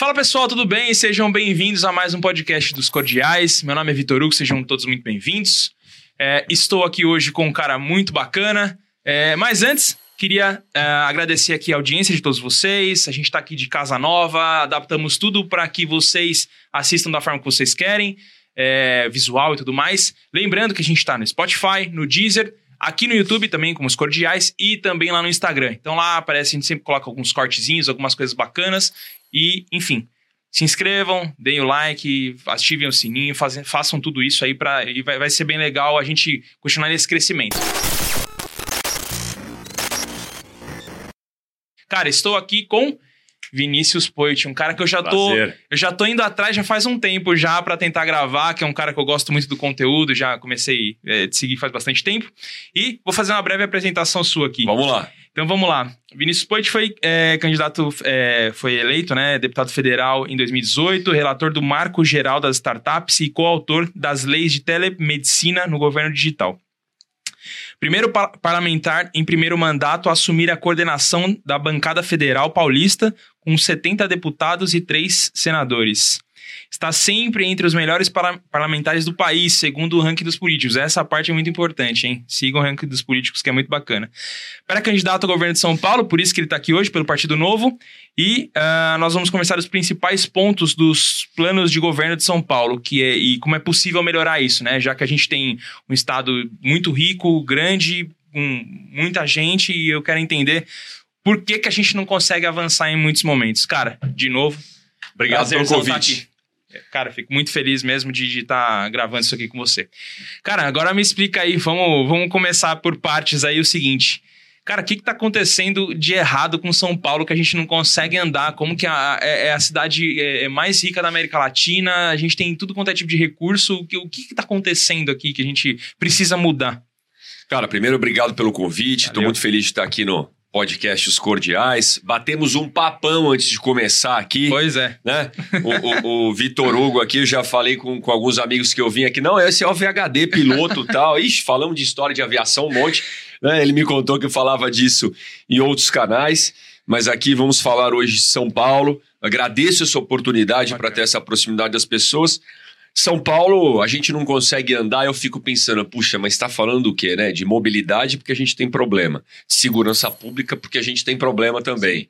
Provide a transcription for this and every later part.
Fala pessoal, tudo bem? Sejam bem-vindos a mais um podcast dos Cordiais. Meu nome é Vitor Hugo, sejam todos muito bem-vindos. É, estou aqui hoje com um cara muito bacana. É, mas antes, queria é, agradecer aqui a audiência de todos vocês. A gente está aqui de casa nova, adaptamos tudo para que vocês assistam da forma que vocês querem, é, visual e tudo mais. Lembrando que a gente está no Spotify, no Deezer, aqui no YouTube também, como os cordiais, e também lá no Instagram. Então lá aparece, a gente sempre coloca alguns cortezinhos, algumas coisas bacanas. E, enfim, se inscrevam, deem o like, ativem o sininho, fazem, façam tudo isso aí para e vai, vai ser bem legal a gente continuar nesse crescimento. Cara, estou aqui com Vinícius Poit, um cara que eu já tô, eu já tô indo atrás já faz um tempo já para tentar gravar, que é um cara que eu gosto muito do conteúdo, já comecei é, a seguir faz bastante tempo. E vou fazer uma breve apresentação sua aqui. Vamos lá. Então vamos lá. Vinícius Poit foi é, candidato, é, foi eleito, né, deputado federal em 2018, relator do Marco Geral das Startups e coautor das leis de telemedicina no governo digital. Primeiro parlamentar em primeiro mandato a assumir a coordenação da bancada federal paulista, com 70 deputados e 3 senadores está sempre entre os melhores parlamentares do país, segundo o ranking dos políticos. Essa parte é muito importante, hein? Sigam o ranking dos políticos, que é muito bacana. Para candidato ao governo de São Paulo, por isso que ele está aqui hoje, pelo Partido Novo. E uh, nós vamos conversar os principais pontos dos planos de governo de São Paulo, que é, e como é possível melhorar isso, né? Já que a gente tem um estado muito rico, grande, com muita gente, e eu quero entender por que, que a gente não consegue avançar em muitos momentos. Cara, de novo, Obrigado pelo convite. Cara, fico muito feliz mesmo de estar tá gravando isso aqui com você. Cara, agora me explica aí, vamos, vamos começar por partes aí o seguinte. Cara, o que, está acontecendo de errado com São Paulo que a gente não consegue andar? Como que a, é, é a cidade é, é mais rica da América Latina? A gente tem tudo quanto é tipo de recurso. O que, o que, está acontecendo aqui que a gente precisa mudar? Cara, primeiro, obrigado pelo convite. Estou muito feliz de estar aqui no, podcast Os Cordiais. Batemos um papão antes de começar aqui. Pois é. Né? O, o, o Vitor Hugo aqui, eu já falei com, com alguns amigos que eu vim aqui. Não, esse é o VHD piloto tal. Ixi, falamos de história de aviação um monte. Né? Ele me contou que eu falava disso em outros canais. Mas aqui vamos falar hoje de São Paulo. Agradeço essa oportunidade para ter essa proximidade das pessoas. São Paulo, a gente não consegue andar, eu fico pensando, puxa, mas está falando o quê, né? De mobilidade porque a gente tem problema, de segurança pública porque a gente tem problema também,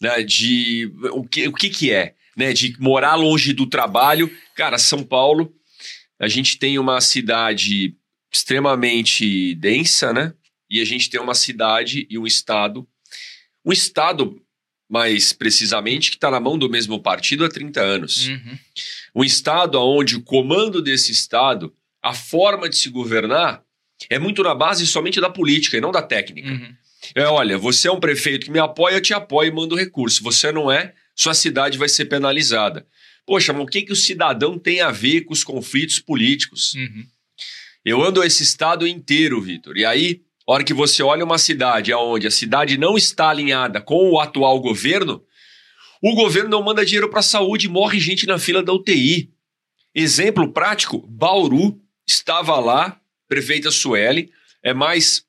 né? De o que, o que que é, né? De morar longe do trabalho, cara, São Paulo, a gente tem uma cidade extremamente densa, né? E a gente tem uma cidade e um estado, um estado mais precisamente que está na mão do mesmo partido há 30 anos. Uhum um Estado onde o comando desse Estado, a forma de se governar, é muito na base somente da política e não da técnica. Uhum. É, olha, você é um prefeito que me apoia, eu te apoio e mando recurso. Você não é, sua cidade vai ser penalizada. Poxa, mas o que, que o cidadão tem a ver com os conflitos políticos? Uhum. Eu ando esse estado inteiro, Vitor. E aí, a hora que você olha uma cidade onde a cidade não está alinhada com o atual governo, o governo não manda dinheiro para a saúde, morre gente na fila da UTI. Exemplo prático: Bauru estava lá, prefeita Sueli, é mais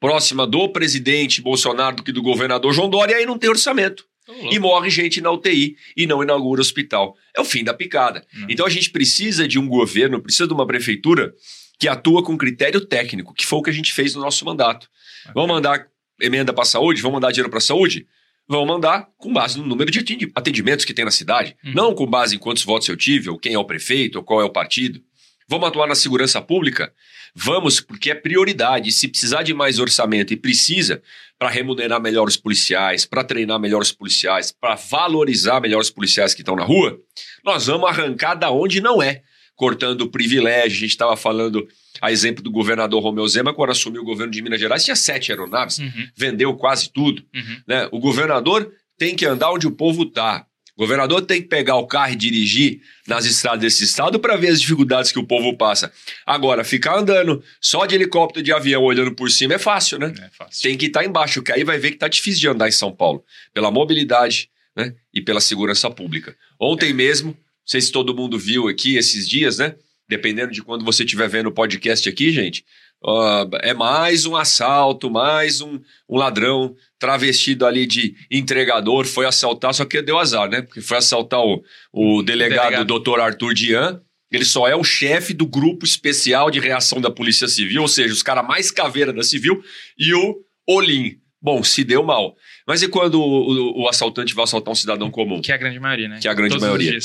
próxima do presidente Bolsonaro do que do governador João Dória, e aí não tem orçamento. E morre gente na UTI e não inaugura hospital. É o fim da picada. Uhum. Então a gente precisa de um governo, precisa de uma prefeitura que atua com critério técnico, que foi o que a gente fez no nosso mandato. Okay. Vamos mandar emenda para a saúde? Vamos mandar dinheiro para a saúde? Vão mandar com base no número de atendimentos que tem na cidade, uhum. não com base em quantos votos eu tive, ou quem é o prefeito, ou qual é o partido. Vamos atuar na segurança pública? Vamos, porque é prioridade. Se precisar de mais orçamento e precisa para remunerar melhor os policiais, para treinar melhor os policiais, para valorizar melhor os policiais que estão na rua, nós vamos arrancar da onde não é, cortando o privilégio. A gente estava falando a exemplo do governador Romeu Zema, quando assumiu o governo de Minas Gerais, tinha sete aeronaves, uhum. vendeu quase tudo. Uhum. Né? O governador tem que andar onde o povo está. O governador tem que pegar o carro e dirigir nas estradas desse estado para ver as dificuldades que o povo passa. Agora, ficar andando só de helicóptero, de avião, olhando por cima é fácil, né? É fácil. Tem que estar tá embaixo, que aí vai ver que tá difícil de andar em São Paulo, pela mobilidade né? e pela segurança pública. Ontem é. mesmo, sei se todo mundo viu aqui esses dias, né? dependendo de quando você estiver vendo o podcast aqui, gente, Uh, é mais um assalto, mais um, um ladrão travestido ali de entregador, foi assaltar, só que deu azar, né? Porque foi assaltar o, o delegado, delegado. doutor Arthur Dian, ele só é o chefe do grupo especial de reação da Polícia Civil, ou seja, os caras mais caveira da Civil, e o Olim. Bom, se deu mal. Mas e quando o, o, o, assaltante vai assaltar um cidadão comum? Que é a grande maioria, né? Que é a grande Todos maioria.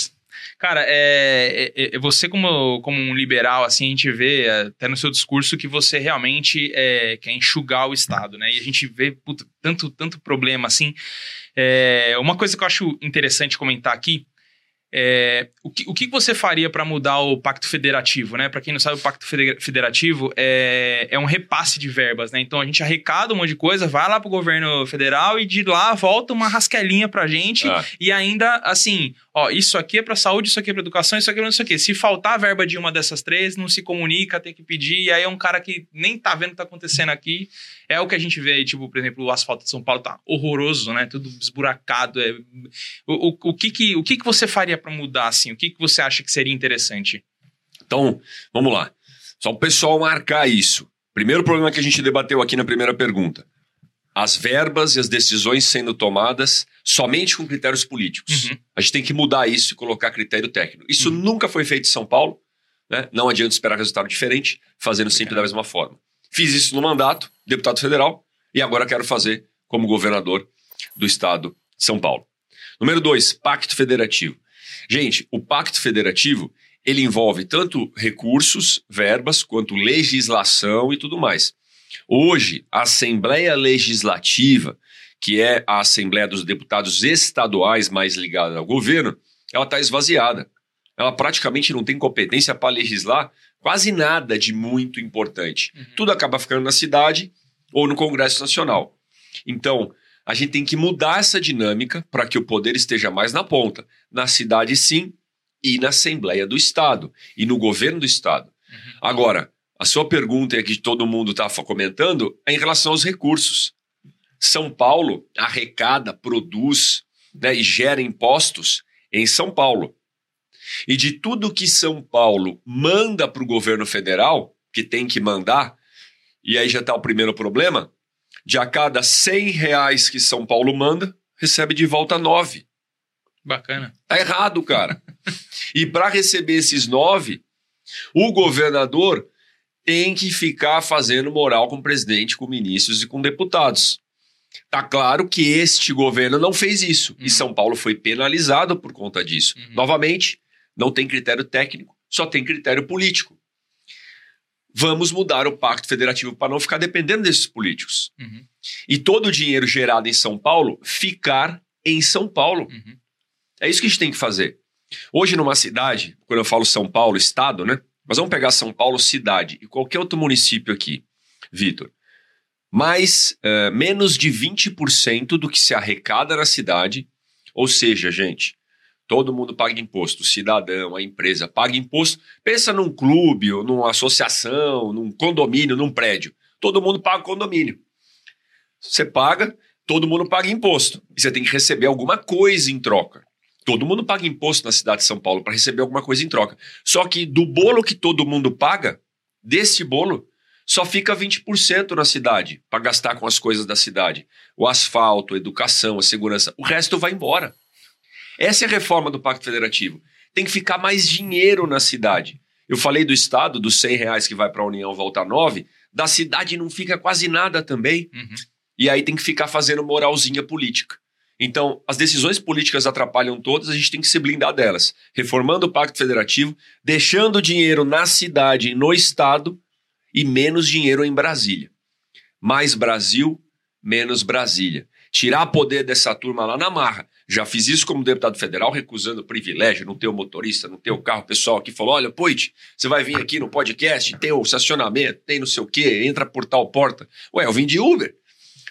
Cara, é, é, é, você como, como um liberal, assim, a gente vê até no seu discurso que você realmente é, quer enxugar o Estado, né? E a gente vê puta, tanto, tanto problema, assim. É, uma coisa que eu acho interessante comentar aqui é, o, que, o que você faria para mudar o Pacto Federativo, né? Para quem não sabe, o Pacto Federativo é, é um repasse de verbas, né? Então a gente arrecada um monte de coisa, vai lá pro governo federal e de lá volta uma rasquelinha pra gente ah. e ainda assim, ó, isso aqui é para saúde, isso aqui é para educação, isso aqui é não sei o quê. Se faltar a verba de uma dessas três, não se comunica, tem que pedir, e aí é um cara que nem tá vendo o que tá acontecendo aqui. É o que a gente vê aí, tipo, por exemplo, o asfalto de São Paulo tá horroroso, né? Tudo esburacado. É... O, o, o, que que, o que que você faria para mudar, assim? O que que você acha que seria interessante? Então, vamos lá. Só o pessoal marcar isso. Primeiro problema que a gente debateu aqui na primeira pergunta. As verbas e as decisões sendo tomadas somente com critérios políticos. Uhum. A gente tem que mudar isso e colocar critério técnico. Isso uhum. nunca foi feito em São Paulo. Né? Não adianta esperar resultado diferente, fazendo sempre da mesma forma. Fiz isso no mandato, deputado federal, e agora quero fazer como governador do estado de São Paulo. Número dois, pacto federativo. Gente, o pacto federativo ele envolve tanto recursos, verbas, quanto legislação e tudo mais. Hoje, a Assembleia Legislativa, que é a Assembleia dos Deputados Estaduais mais ligada ao governo, ela está esvaziada. Ela praticamente não tem competência para legislar quase nada de muito importante. Uhum. Tudo acaba ficando na cidade ou no Congresso Nacional. Então, a gente tem que mudar essa dinâmica para que o poder esteja mais na ponta. Na cidade, sim, e na Assembleia do Estado, e no governo do Estado. Uhum. Agora, a sua pergunta é que todo mundo está comentando é em relação aos recursos. São Paulo arrecada, produz né, e gera impostos em São Paulo. E de tudo que São Paulo manda para o governo federal, que tem que mandar, e aí já está o primeiro problema, de a cada 100 reais que São Paulo manda, recebe de volta 9. Bacana. Tá errado, cara. e para receber esses 9, o governador tem que ficar fazendo moral com o presidente, com ministros e com deputados. Tá claro que este governo não fez isso. Uhum. E São Paulo foi penalizado por conta disso. Uhum. Novamente, não tem critério técnico, só tem critério político. Vamos mudar o pacto federativo para não ficar dependendo desses políticos. Uhum. E todo o dinheiro gerado em São Paulo ficar em São Paulo. Uhum. É isso que a gente tem que fazer. Hoje, numa cidade, quando eu falo São Paulo, estado, né? Mas vamos pegar São Paulo, cidade, e qualquer outro município aqui, Vitor. Mais, uh, menos de 20% do que se arrecada na cidade. Ou seja, gente, Todo mundo paga imposto, o cidadão, a empresa paga imposto. Pensa num clube, ou numa associação, num condomínio, num prédio. Todo mundo paga condomínio. Você paga, todo mundo paga imposto. E você tem que receber alguma coisa em troca. Todo mundo paga imposto na cidade de São Paulo para receber alguma coisa em troca. Só que do bolo que todo mundo paga, desse bolo, só fica 20% na cidade para gastar com as coisas da cidade. O asfalto, a educação, a segurança. O resto vai embora. Essa é a reforma do Pacto Federativo. Tem que ficar mais dinheiro na cidade. Eu falei do Estado, dos 100 reais que vai para a União volta 9, da cidade não fica quase nada também. Uhum. E aí tem que ficar fazendo moralzinha política. Então, as decisões políticas atrapalham todas, a gente tem que se blindar delas. Reformando o Pacto Federativo, deixando dinheiro na cidade e no Estado e menos dinheiro em Brasília. Mais Brasil, menos Brasília. Tirar poder dessa turma lá na marra. Já fiz isso como deputado federal, recusando o privilégio, não ter o motorista, não ter o carro. O pessoal aqui falou: olha, Poit, você vai vir aqui no podcast, tem o estacionamento, tem não sei o quê, entra por tal porta. Ué, eu vim de Uber.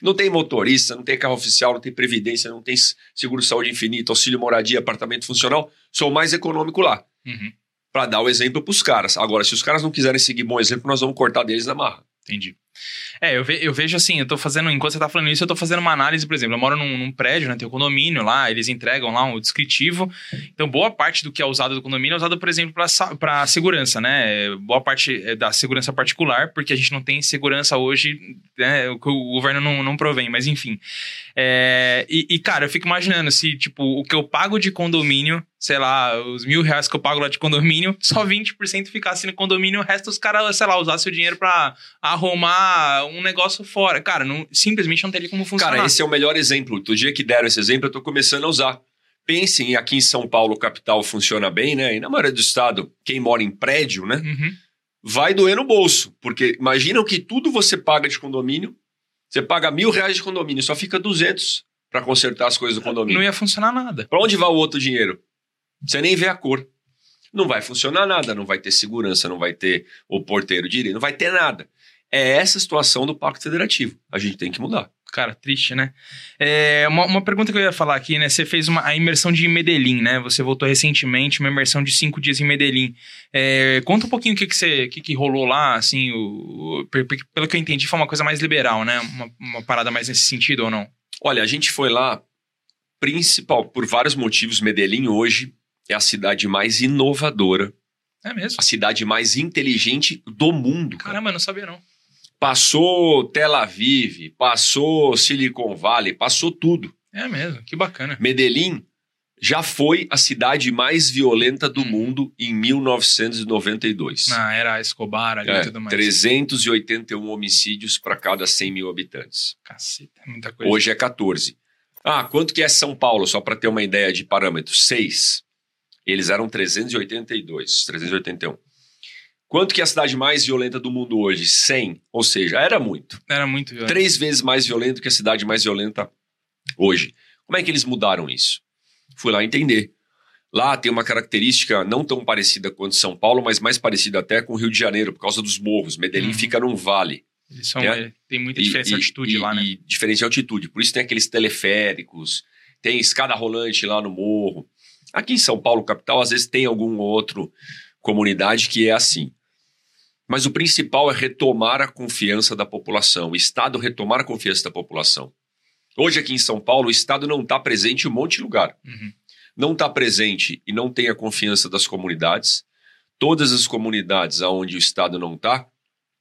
Não tem motorista, não tem carro oficial, não tem previdência, não tem seguro-saúde infinito, auxílio moradia, apartamento funcional. Sou mais econômico lá. Uhum. Para dar o exemplo para os caras. Agora, se os caras não quiserem seguir bom exemplo, nós vamos cortar deles na marra. Entendi. É, eu, ve, eu vejo assim, eu tô fazendo, enquanto você tá falando isso, eu tô fazendo uma análise, por exemplo, eu moro num, num prédio, né, tem um condomínio lá, eles entregam lá um descritivo, então boa parte do que é usado do condomínio é usado, por exemplo, para segurança, né, boa parte é da segurança particular, porque a gente não tem segurança hoje, né, o, o governo não, não provém, mas enfim. É, e, e, cara, eu fico imaginando se, tipo, o que eu pago de condomínio sei lá, os mil reais que eu pago lá de condomínio, só 20% ficasse no condomínio, o resto os caras, sei lá, usassem o dinheiro para arrumar um negócio fora. Cara, não, simplesmente não teria como funcionar. Cara, esse é o melhor exemplo. Do dia que deram esse exemplo, eu tô começando a usar. Pensem, aqui em São Paulo, capital funciona bem, né? E na maioria do estado, quem mora em prédio, né? Uhum. Vai doer no bolso. Porque imaginam que tudo você paga de condomínio, você paga mil reais de condomínio, só fica 200 para consertar as coisas do condomínio. Não ia funcionar nada. Para onde vai o outro dinheiro? Você nem vê a cor. Não vai funcionar nada, não vai ter segurança, não vai ter o porteiro direito, não vai ter nada. É essa situação do Pacto Federativo. A gente tem que mudar. Cara, triste, né? É, uma, uma, pergunta que eu ia falar aqui, né? Você fez uma, a imersão de Medellín, né? Você voltou recentemente, uma imersão de cinco dias em Medellín. É, conta um pouquinho o que, que, você, que, que rolou lá, assim, o, o, pelo que eu entendi, foi uma coisa mais liberal, né? Uma, uma parada mais nesse sentido ou não? Olha, a gente foi lá, principal, por vários motivos, Medellín hoje é a cidade mais inovadora. É mesmo? A cidade mais inteligente do mundo. Caramba, eu não sabia não. Passou Tel Aviv, passou Silicon Valley, passou tudo. É mesmo, que bacana. Medellín já foi a cidade mais violenta do hum. mundo em 1992. Ah, era Escobar ali é, e tudo mais. 381 homicídios para cada 100 mil habitantes. Caceta, muita coisa. Hoje é 14. Ah, quanto que é São Paulo? Só para ter uma ideia de parâmetro. 6. Eles eram 382, 381. Quanto que é a cidade mais violenta do mundo hoje? 100. Ou seja, era muito. Era muito violento. Três vezes mais violento que a cidade mais violenta hoje. Como é que eles mudaram isso? Fui lá entender. Lá tem uma característica não tão parecida quanto São Paulo, mas mais parecida até com o Rio de Janeiro, por causa dos morros. Medellín uhum. fica num vale. Eles são, né? Tem muita diferença de altitude e, lá, né? E diferença de altitude. Por isso tem aqueles teleféricos, tem escada rolante lá no morro. Aqui em São Paulo, capital, às vezes tem algum outro comunidade que é assim. Mas o principal é retomar a confiança da população, o Estado retomar a confiança da população. Hoje, aqui em São Paulo, o Estado não está presente em um monte de lugar. Uhum. Não está presente e não tem a confiança das comunidades. Todas as comunidades onde o Estado não está,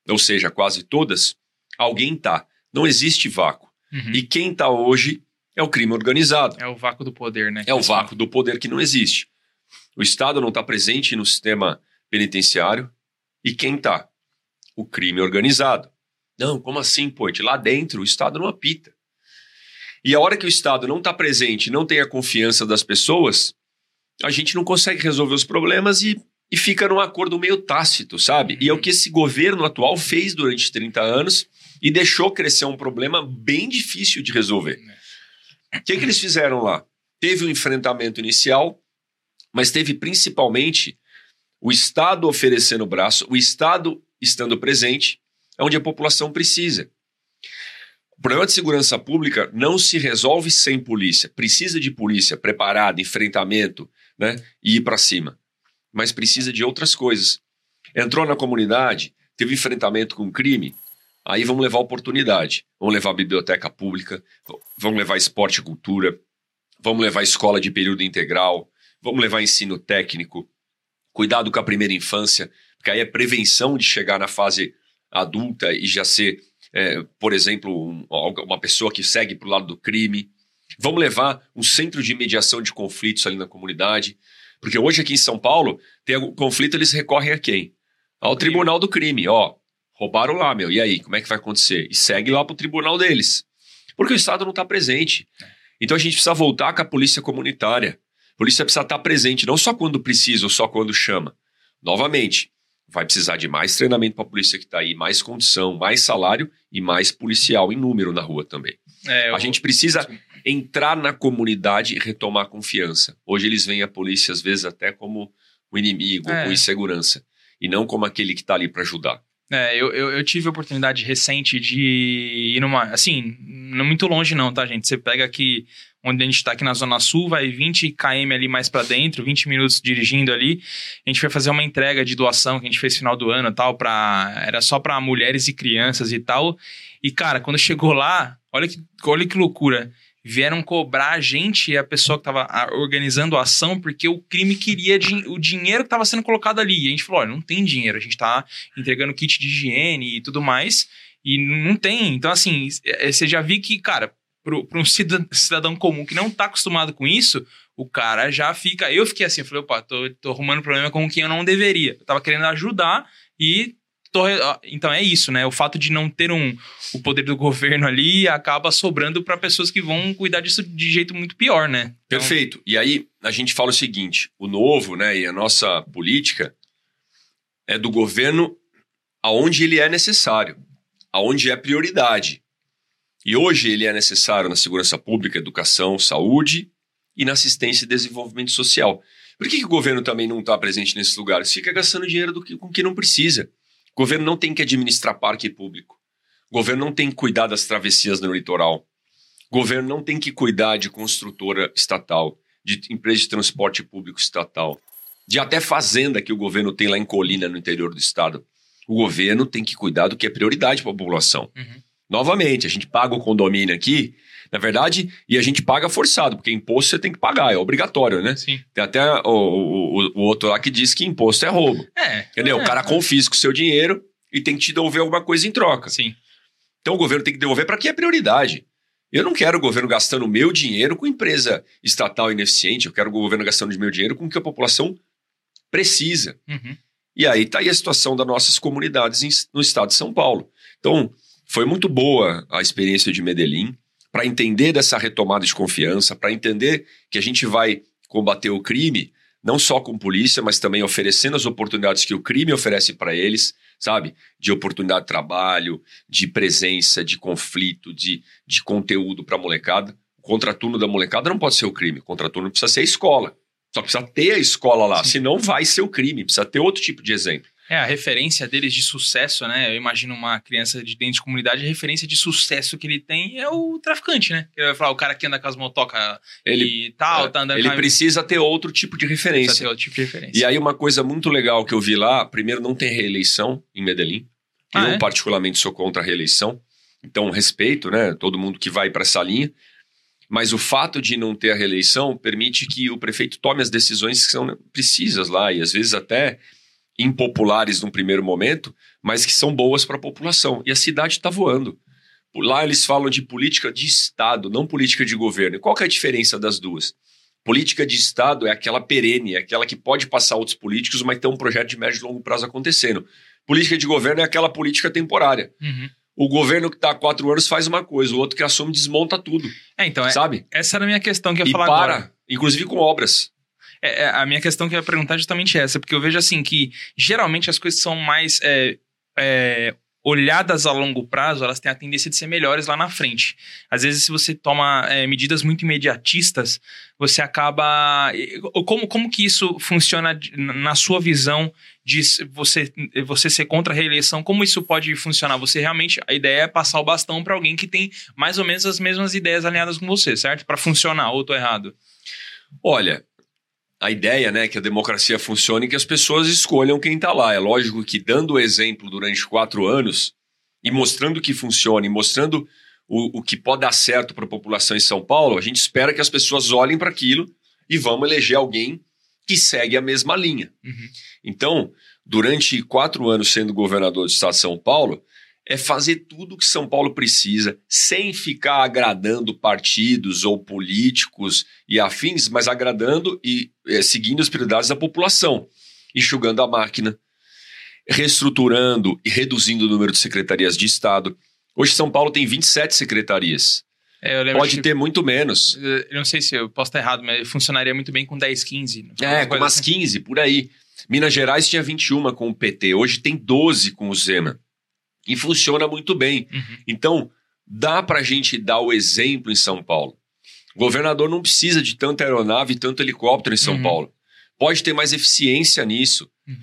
ou seja, quase todas, alguém está. Não existe vácuo. Uhum. E quem está hoje é o crime organizado. É o vácuo do poder, né? É o vácuo do poder que não existe. O Estado não está presente no sistema penitenciário. E quem está? O crime organizado. Não, como assim, Poit? Lá dentro o Estado não apita. E a hora que o Estado não está presente, não tem a confiança das pessoas, a gente não consegue resolver os problemas e, e fica num acordo meio tácito, sabe? E é o que esse governo atual fez durante 30 anos e deixou crescer um problema bem difícil de resolver. É. O que, que eles fizeram lá? Teve um enfrentamento inicial, mas teve principalmente o Estado oferecendo o braço, o Estado estando presente, onde a população precisa. O problema de segurança pública não se resolve sem polícia. Precisa de polícia preparada, enfrentamento, né? E ir para cima. Mas precisa de outras coisas. Entrou na comunidade, teve enfrentamento com crime, Aí vamos levar oportunidade. Vamos levar biblioteca pública, vamos levar esporte e cultura, vamos levar escola de período integral, vamos levar ensino técnico, cuidado com a primeira infância, porque aí é prevenção de chegar na fase adulta e já ser, é, por exemplo, um, uma pessoa que segue para o lado do crime. Vamos levar um centro de mediação de conflitos ali na comunidade, porque hoje aqui em São Paulo, tem algum conflito, eles recorrem a quem? Ao Tribunal do Crime. Ó, Roubaram lá, meu. E aí, como é que vai acontecer? E segue lá pro tribunal deles. Porque o Estado não está presente. Então a gente precisa voltar com a polícia comunitária. A polícia precisa estar presente, não só quando precisa ou só quando chama. Novamente, vai precisar de mais treinamento para a polícia que está aí, mais condição, mais salário e mais policial em número na rua também. É, eu... A gente precisa entrar na comunidade e retomar a confiança. Hoje eles veem a polícia, às vezes, até como o inimigo, é. com insegurança, e não como aquele que está ali para ajudar. É, eu, eu, eu, tive a oportunidade recente de ir numa. Assim, não muito longe, não, tá, gente? Você pega aqui onde a gente está aqui na Zona Sul, vai 20 km ali mais para dentro, 20 minutos dirigindo ali. A gente vai fazer uma entrega de doação que a gente fez final do ano tal, pra, era só para mulheres e crianças e tal. E, cara, quando chegou lá, olha que, olha que loucura. Vieram cobrar a gente e a pessoa que estava organizando a ação, porque o crime queria din o dinheiro que estava sendo colocado ali. E a gente falou: olha, não tem dinheiro, a gente está entregando kit de higiene e tudo mais, e não tem. Então, assim, é, você já viu que, cara, para um cidadão comum que não está acostumado com isso, o cara já fica. Eu fiquei assim, eu falei, opa, tô, tô arrumando problema com quem eu não deveria. Eu tava querendo ajudar e Então é isso, né? O fato de não ter um, o poder do governo ali acaba sobrando para pessoas que vão cuidar disso de jeito muito pior, né? Então... Perfeito. E aí a gente fala o seguinte: o novo, né, e a nossa política é do governo aonde ele é necessário, aonde é prioridade. E hoje ele é necessário na segurança pública, educação, saúde e na assistência e desenvolvimento social. Por que, que o governo também não está presente nesses lugares? Fica gastando dinheiro do que, com que não precisa. O governo não tem que administrar parque público. O governo não tem que cuidar das travessias no litoral. O governo não tem que cuidar de construtora estatal, de empresa de transporte público estatal, de até fazenda que o governo tem lá em Colina, no interior do estado. O governo tem que cuidar do que é prioridade para a população. Uhum. Novamente, a gente paga o condomínio aqui, na verdade, e a gente paga forçado, porque imposto você tem que pagar, é obrigatório, né? Sim. Tem até o, o, o outro lá que diz que imposto é roubo. É. Entendeu? É, o cara confisca o seu dinheiro e tem que te devolver alguma coisa em troca. Sim. Então o governo tem que devolver para quem é prioridade. Eu não quero o governo gastando meu dinheiro com empresa estatal ineficiente, eu quero o governo gastando meu dinheiro com o que a população precisa. Uhum. E aí está aí a situação das nossas comunidades no estado de São Paulo. Então, foi muito boa a experiência de Medellín para entender dessa retomada de confiança, para entender que a gente vai combater o crime não só com polícia, mas também oferecendo as oportunidades que o crime oferece para eles, sabe? De oportunidade de trabalho, de presença, de conflito, de, de conteúdo para a molecada. O contraturno da molecada não pode ser o crime, o contraturno precisa ser a escola. Só precisa ter a escola lá, Sim. senão vai ser o crime, precisa ter outro tipo de exemplo. É, a referência deles de sucesso, né? Eu imagino uma criança de dentro de comunidade, a referência de sucesso que ele tem é o traficante, né? Ele vai falar, o cara que anda com as motocas ele, e tal, é, tá andando Ele com... precisa ter outro tipo de referência. Precisa ter outro tipo de referência. E aí uma coisa muito legal que eu vi lá, primeiro não tem reeleição em Medellín. Ah, eu é? particularmente sou contra a reeleição. Então respeito, né? Todo mundo que vai para essa linha. Mas o fato de não ter a reeleição permite que o prefeito tome as decisões que são precisas lá e às vezes até impopulares num primeiro momento, mas que são boas para a população. E a cidade está voando. Lá eles falam de política de Estado, não política de governo. E qual que é a diferença das duas? Política de Estado é aquela perene, é aquela que pode passar outros políticos, mas tem um projeto de médio e longo prazo acontecendo. Política de governo é aquela política temporária. Uhum. O governo que está há quatro anos faz uma coisa, o outro que assume desmonta tudo. É, então, é, sabe? essa era a minha questão que eu ia E falar para, agora. inclusive com obras. É, é, a minha questão que eu ia perguntar é justamente essa, porque eu vejo assim que geralmente as coisas são mais é, é, olhadas a longo prazo, elas têm a tendência de ser melhores lá na frente. Às vezes, se você toma é, medidas muito imediatistas, você acaba. Como, como que isso funciona na sua visão de você, você ser contra a reeleição? Como isso pode funcionar? Você realmente. A ideia é passar o bastão para alguém que tem mais ou menos as mesmas ideias alinhadas com você, certo? Para funcionar, ou tô errado? Olha, a ideia né, que a democracia funcione e que as pessoas escolham quem está lá. É lógico que dando o exemplo durante quatro anos e mostrando que funciona e mostrando o, o que pode dar certo para a população em São Paulo, a gente espera que as pessoas olhem para aquilo e vamos eleger alguém que segue a mesma linha. Uhum. Então, durante quatro anos sendo governador do estado de São Paulo, é fazer tudo o que São Paulo precisa, sem ficar agradando partidos ou políticos e afins, mas agradando e eh, seguindo as prioridades da população, enxugando a máquina, reestruturando e reduzindo o número de secretarias de Estado. Hoje São Paulo tem 27 secretarias. É, Pode que- ter muito menos. Eu não sei se eu posso estar errado, mas funcionaria muito bem com 10, 15. não? É, com umas assim. 15, por aí. Minas Gerais tinha 21 com o PT, hoje tem 12 com o Zema. E funciona muito bem. Uhum. Então, dá para a gente dar o exemplo em São Paulo. O governador não precisa de tanta aeronave e tanto helicóptero em São Uhum. Paulo. Pode ter mais eficiência nisso. Uhum.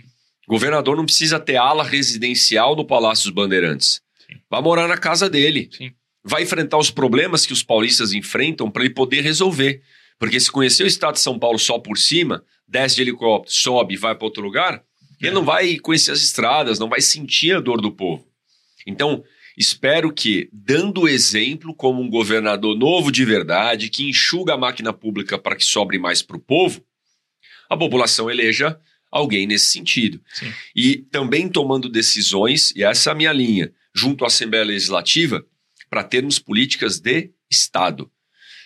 O governador não precisa ter ala residencial no Palácio dos Bandeirantes. Sim. Vai morar na casa dele. Sim. vai enfrentar os problemas que os paulistas enfrentam para ele poder resolver. Porque se conhecer o estado de São Paulo só por cima, desce de helicóptero, sobe e vai para outro lugar, ele não vai conhecer as estradas, não vai sentir a dor do povo. Então, espero que, dando exemplo como um governador novo de verdade, que enxuga a máquina pública para que sobre mais para o povo, a população eleja alguém nesse sentido. Sim. E também tomando decisões, e essa é a minha linha, junto à Assembleia Legislativa, para termos políticas de Estado.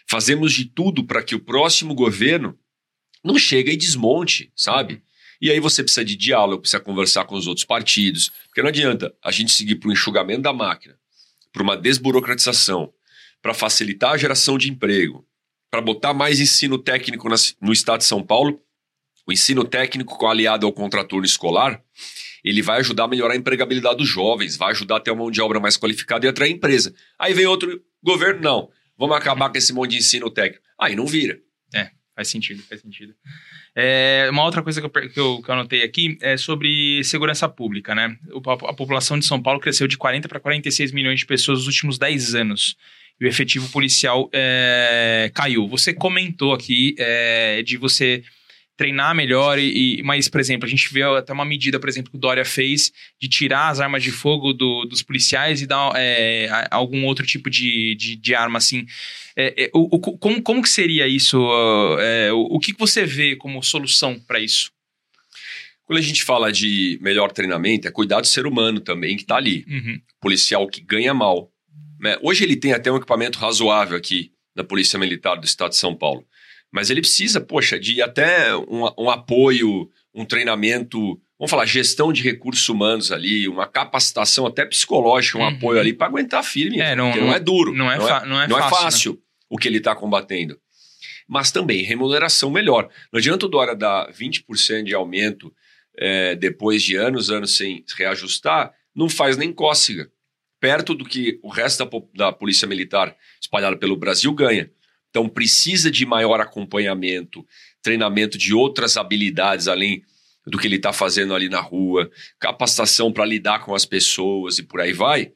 Fazemos de tudo para que o próximo governo não chegue e desmonte, sabe? E aí você precisa de diálogo, precisa conversar com os outros partidos, porque não adianta a gente seguir para o enxugamento da máquina, para uma desburocratização, para facilitar a geração de emprego, para botar mais ensino técnico no estado de São Paulo. O ensino técnico aliado ao contraturno escolar, ele vai ajudar a melhorar a empregabilidade dos jovens, vai ajudar a ter uma mão de obra mais qualificada e atrair empresa. Aí vem outro governo, não, vamos acabar com esse monte de ensino técnico. Aí não vira. É, faz sentido, faz sentido. É, uma outra coisa que eu, que, eu, que eu anotei aqui é sobre segurança pública, né? A, a população de São Paulo cresceu de 40 para 46 milhões de pessoas nos últimos 10 anos. E o efetivo policial é, caiu. Você comentou aqui é, de você treinar melhor e, e, mas por exemplo a gente vê até uma medida por exemplo que o Dória fez de tirar as armas de fogo do, dos policiais e dar é, algum outro tipo de, de, de arma assim é, é, o, o, como, como que seria isso é, o, o que você vê como solução para isso quando a gente fala de melhor treinamento é cuidar do ser humano também que está ali uhum. policial que ganha mal né? hoje ele tem até um equipamento razoável aqui na polícia militar do estado de São Paulo mas ele precisa, poxa, de até um, um apoio, um treinamento, vamos falar, gestão de recursos humanos ali, uma capacitação até psicológica, um uhum. apoio ali para aguentar firme. É, não, porque não é duro. Não é, não é, não é não fácil, é fácil né? o que ele está combatendo. Mas também remuneração melhor. Não adianta o Dória dar 20% de aumento é, depois de anos, anos sem reajustar, não faz nem cócega. Perto do que o resto da, da Polícia Militar espalhada pelo Brasil ganha. Então precisa de maior acompanhamento, treinamento de outras habilidades além do que ele está fazendo ali na rua, capacitação para lidar com as pessoas e por aí vai,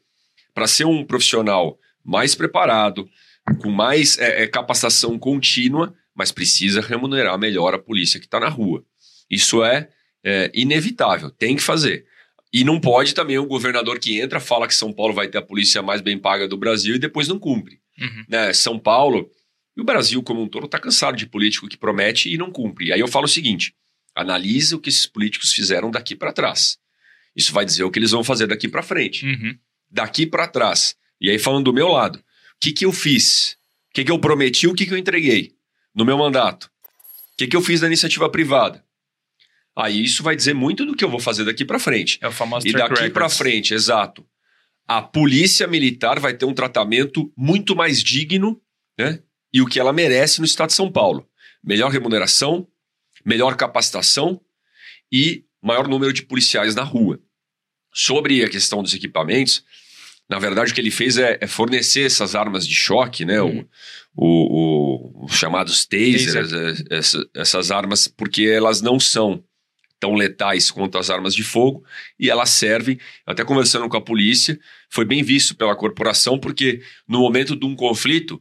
para ser um profissional mais preparado, com mais é, é, capacitação contínua, mas precisa remunerar melhor a polícia que está na rua. Isso é, é inevitável, tem que fazer. E não pode também um governador que entra, fala que São Paulo vai ter a polícia mais bem paga do Brasil e depois não cumpre. Uhum. Né? São Paulo e o Brasil, como um todo, está cansado de político que promete e não cumpre. Aí eu falo o seguinte: analise o que esses políticos fizeram daqui para trás. Isso vai dizer o que eles vão fazer daqui para frente. Uhum. Daqui para trás. E aí, falando do meu lado, o que, que eu fiz? O que, que eu prometi? O que, que eu entreguei no meu mandato? O que, que eu fiz na iniciativa privada? Aí isso vai dizer muito do que eu vou fazer daqui para frente. É o famoso E daqui para frente, exato. A polícia militar vai ter um tratamento muito mais digno, né? e o que ela merece no estado de São Paulo. Melhor remuneração, melhor capacitação e maior número de policiais na rua. Sobre a questão dos equipamentos, na verdade o que ele fez é, é fornecer essas armas de choque, né? Uhum. O, o, o, os chamados tasers, Taser. essa, essas armas, porque elas não são tão letais quanto as armas de fogo e elas servem, até conversando com a polícia, foi bem visto pela corporação, porque no momento de um conflito,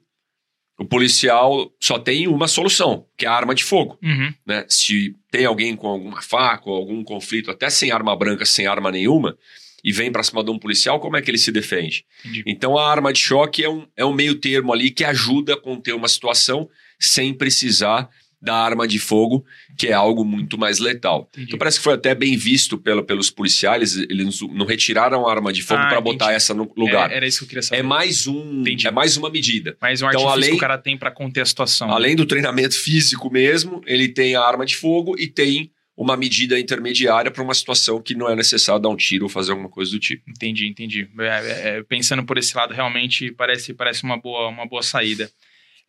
o policial só tem uma solução, que é a arma de fogo. Uhum. Né? Se tem alguém com alguma faca ou algum conflito, até sem arma branca, sem arma nenhuma, e vem para cima de um policial, como é que ele se defende? Entendi. Então a arma de choque é um, é um meio termo ali que ajuda a conter uma situação sem precisar da arma de fogo, que é algo muito mais letal. Entendi. Então parece que foi até bem visto pelo, pelos policiais, eles não retiraram a arma de fogo Ah, para botar essa no lugar. É, era isso que eu queria saber. É mais um, Entendi. é mais uma medida. Mais um Então, além- que o cara tem para conter a situação. Além do treinamento físico mesmo, ele tem a arma de fogo e tem uma medida intermediária para uma situação que não é necessário dar um tiro ou fazer alguma coisa do tipo. Entendi, entendi. É, é, é, pensando por esse lado, realmente parece, parece uma, boa, uma boa saída.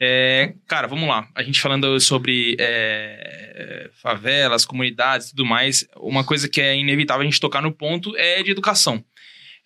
É, cara, vamos lá. A gente falando sobre é, favelas, comunidades e tudo mais, uma coisa que é inevitável a gente tocar no ponto é de educação.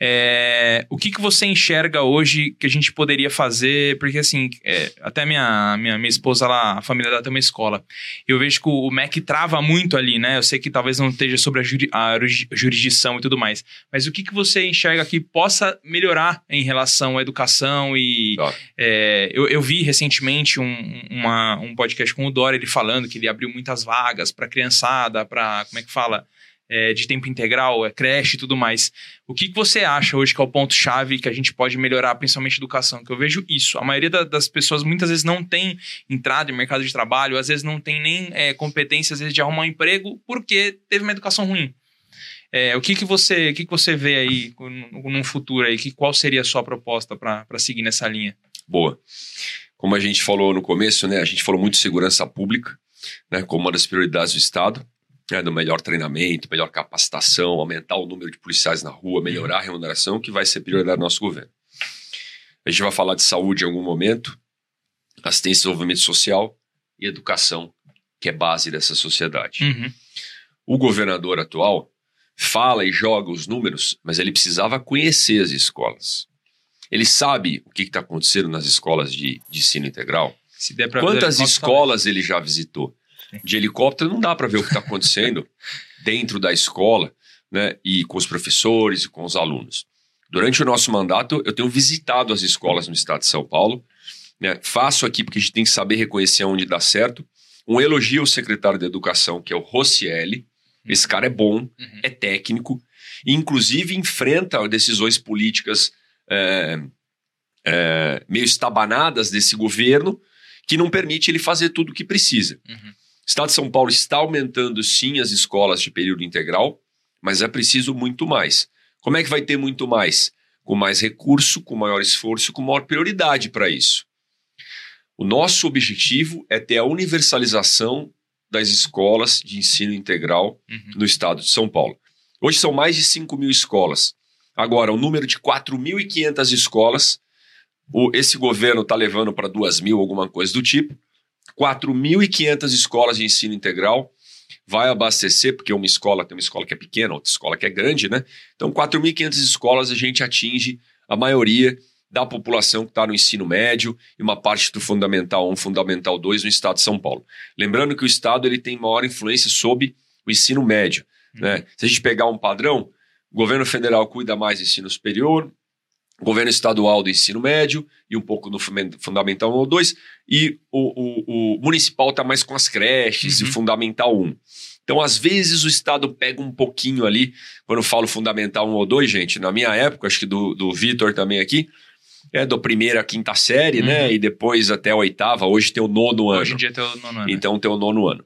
É, o que, que você enxerga hoje que a gente poderia fazer? Porque, assim, é, até minha, minha, minha esposa lá, a família dela tem uma escola. Eu vejo que o, MEC trava muito ali, né? Eu sei que talvez não esteja sobre a, juri, a jurisdição e tudo mais. Mas o que, que você enxerga que possa melhorar em relação à educação? E. é, eu, eu vi recentemente um, uma- um podcast com o Dória, ele falando que ele abriu muitas vagas para criançada, para, como é que fala? É, de tempo integral, é, creche e tudo mais. O que, que você acha hoje que é o ponto-chave que a gente pode melhorar, principalmente educação? Que eu vejo isso. A maioria da- das pessoas muitas vezes não tem entrada em mercado de trabalho, às vezes não tem nem é, competência, às vezes, de arrumar um emprego, porque teve uma educação ruim. É, o que, que você o que, que você vê aí no, no futuro aí? Que, qual seria a sua proposta para seguir nessa linha? Boa. Como a gente falou no começo, né? A gente falou muito de segurança pública, né? Como uma das prioridades do Estado, né? Do melhor treinamento, melhor capacitação, aumentar o número de policiais na rua, melhorar a remuneração, que vai ser prioridade do nosso governo. A gente vai falar de saúde em algum momento, assistência e desenvolvimento social e educação, que é base dessa sociedade. Uhum. O governador atual fala e joga os números, mas ele precisava conhecer as escolas. Ele sabe o que está acontecendo nas escolas de, de ensino integral. Se der pra Quantas escolas ele já visitou? De helicóptero não dá para ver o que está acontecendo dentro da escola, né? E com os professores e com os alunos. Durante o nosso mandato, eu tenho visitado as escolas no estado de São Paulo. Né? Faço aqui porque a gente tem que saber reconhecer onde dá certo. Um elogio ao secretário de Educação, que é o Rossielli. Esse cara é bom, Uhum. é técnico, e inclusive enfrenta decisões políticas é, é, meio estabanadas desse governo, que não permite ele fazer tudo o que precisa. Uhum. O Estado de São Paulo está aumentando sim as escolas de período integral, mas é preciso muito mais. Como é que vai ter muito mais? Com mais recurso, com maior esforço, com maior prioridade para isso. O nosso objetivo é ter a universalização das escolas de ensino integral Uhum. no estado de São Paulo. Hoje são mais de 5 mil escolas. Agora, o número de 4.500 escolas, o, esse governo está levando para 2 mil, alguma coisa do tipo. 4.500 escolas de ensino integral vai abastecer, porque uma escola tem uma escola que é pequena, outra escola que é grande, né? Então, 4.500 escolas a gente atinge a maioria da população que está no ensino médio e uma parte do Fundamental 1, Fundamental 2 no estado de São Paulo. Lembrando que o estado ele tem maior influência sobre o ensino médio. Né? Se a gente pegar um padrão, o governo federal cuida mais do ensino superior, o governo estadual do ensino médio e um pouco no Fundamental 1 ou 2, e o, o- o municipal está mais com as creches Uhum. e o Fundamental 1. Então, às vezes, o Estado pega um pouquinho ali, quando eu falo Fundamental 1 ou 2, gente, na minha época, acho que do, do Vitor também aqui, é do primeira à quinta série, né? Uhum. E depois até a oitava, hoje tem o nono ano. Hoje em dia tem o nono ano. Então tem o nono ano.